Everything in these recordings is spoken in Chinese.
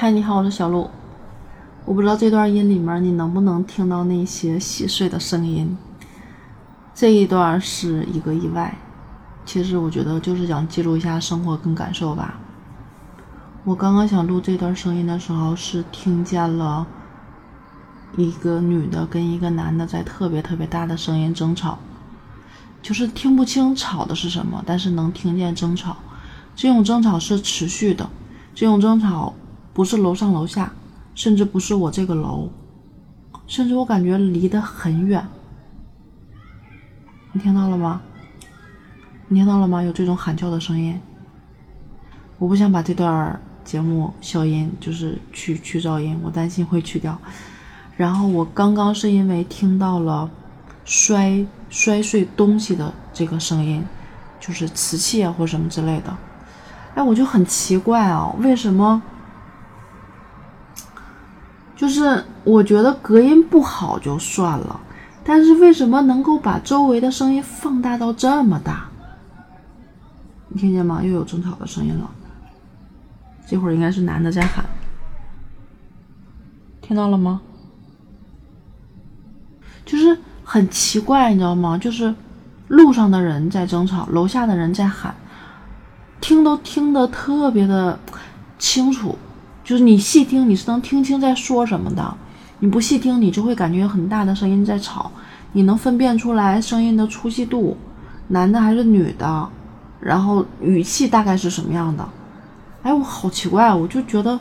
嗨，你好，我是小鹿。我不知道这段音里面你能不能听到那些细碎的声音。这一段是一个意外，其实我觉得就是想记录一下生活跟感受吧。我刚刚想录这段声音的时候，是听见了一个女的跟一个男的在特别特别大的声音争吵，就是听不清吵的是什么，但是能听见争吵。这种争吵是持续的，这种争吵不是楼上楼下，甚至不是我这个楼，甚至我感觉离得很远。你听到了吗？你听到了吗？有这种喊叫的声音。我不想把这段节目消音，就是去去噪音，我担心会去掉。然后我刚刚是因为听到了摔摔碎东西的这个声音，就是瓷器啊或什么之类的。哎，我就很奇怪啊，为什么？就是我觉得隔音不好就算了，但是为什么能够把周围的声音放大到这么大？你听见吗？又有争吵的声音了。这会儿应该是男的在喊，听到了吗？就是很奇怪，你知道吗？就是路上的人在争吵，楼下的人在喊。听都听得特别的清楚，就是你细听你是能听清在说什么的，你不细听你就会感觉有很大的声音在吵，你能分辨出来声音的粗细度，男的还是女的，然后语气大概是什么样的？哎，我好奇怪，我就觉得，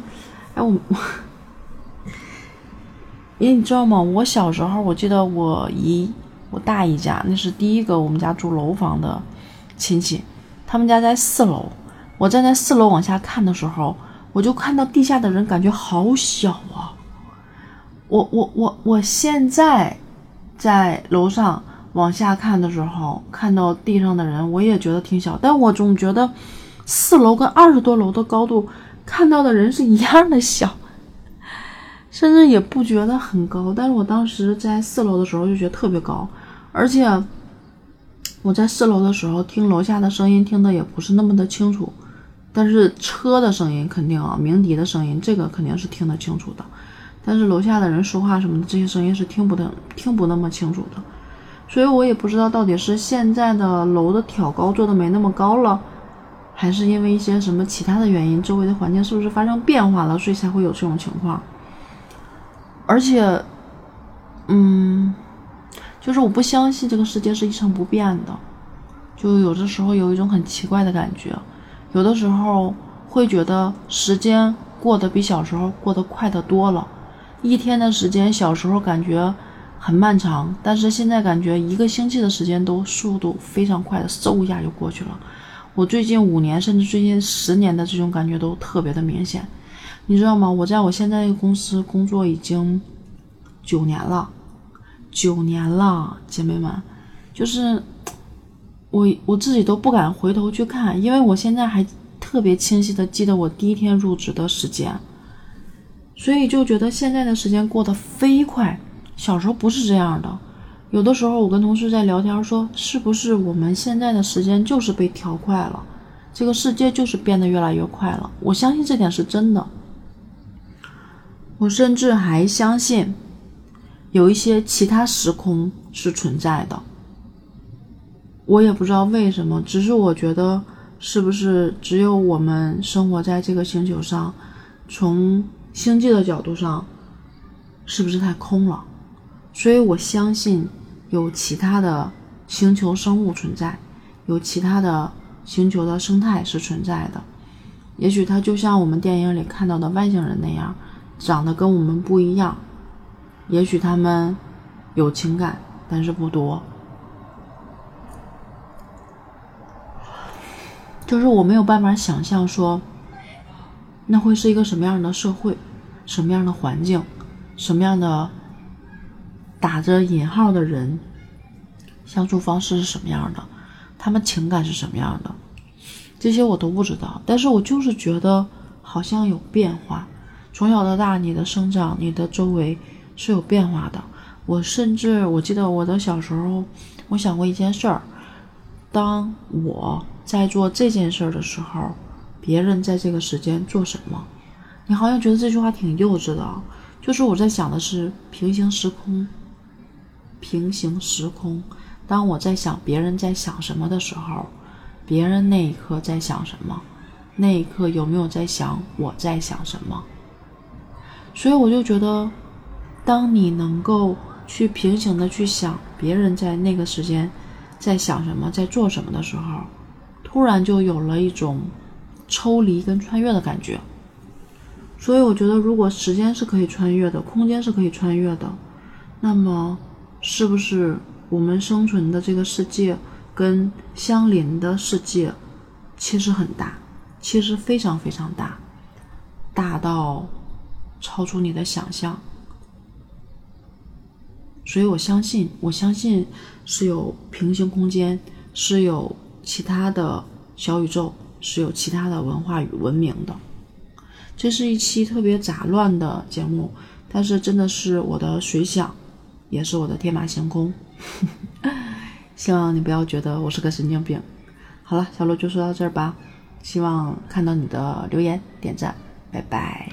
哎我我，因为你知道吗？我小时候我记得我姨我大姨家那是第一个我们家住楼房的亲戚。他们家在四楼，我站在四楼往下看的时候，我就看到地下的人，感觉好小啊！我我我我现在在楼上往下看的时候，看到地上的人，我也觉得挺小，但我总觉得四楼跟二十多楼的高度看到的人是一样的小，甚至也不觉得很高。但是我当时在四楼的时候就觉得特别高，而且。我在四楼的时候听楼下的声音，听的也不是那么的清楚，但是车的声音肯定啊，鸣笛的声音，这个肯定是听得清楚的。但是楼下的人说话什么的，这些声音是听不得，听不那么清楚的。所以我也不知道到底是现在的楼的挑高做的没那么高了，还是因为一些什么其他的原因，周围的环境是不是发生变化了，所以才会有这种情况。而且，嗯。就是我不相信这个世界是一成不变的，就有的时候有一种很奇怪的感觉，有的时候会觉得时间过得比小时候过得快得多了。一天的时间，小时候感觉很漫长，但是现在感觉一个星期的时间都速度非常快的，嗖一下就过去了。我最近五年，甚至最近十年的这种感觉都特别的明显，你知道吗？我在我现在这个公司工作已经九年了。九年了，姐妹们，就是我我自己都不敢回头去看，因为我现在还特别清晰的记得我第一天入职的时间，所以就觉得现在的时间过得飞快。小时候不是这样的，有的时候我跟同事在聊天说，是不是我们现在的时间就是被调快了，这个世界就是变得越来越快了。我相信这点是真的，我甚至还相信。有一些其他时空是存在的，我也不知道为什么，只是我觉得是不是只有我们生活在这个星球上，从星际的角度上，是不是太空了？所以我相信有其他的星球生物存在，有其他的星球的生态是存在的，也许它就像我们电影里看到的外星人那样，长得跟我们不一样。也许他们有情感，但是不多。就是我没有办法想象说，那会是一个什么样的社会，什么样的环境，什么样的打着引号的人，相处方式是什么样的，他们情感是什么样的，这些我都不知道。但是我就是觉得好像有变化。从小到大，你的生长，你的周围。是有变化的。我甚至我记得我的小时候，我想过一件事儿：当我在做这件事儿的时候，别人在这个时间做什么？你好像觉得这句话挺幼稚的，就是我在想的是平行时空。平行时空，当我在想别人在想什么的时候，别人那一刻在想什么？那一刻有没有在想我在想什么？所以我就觉得，当你能够去平行的去想别人在那个时间在想什么，在做什么的时候，突然就有了一种抽离跟穿越的感觉。所以我觉得，如果时间是可以穿越的，空间是可以穿越的，那么是不是我们生存的这个世界跟相邻的世界其实很大，其实非常非常大，大到超出你的想象。所以我相信，我相信是有平行空间，是有其他的小宇宙，是有其他的文化与文明的。这是一期特别杂乱的节目，但是真的是我的随想，也是我的天马行空。希望你不要觉得我是个神经病。好了，小鹿就说到这儿吧，希望看到你的留言点赞，拜拜。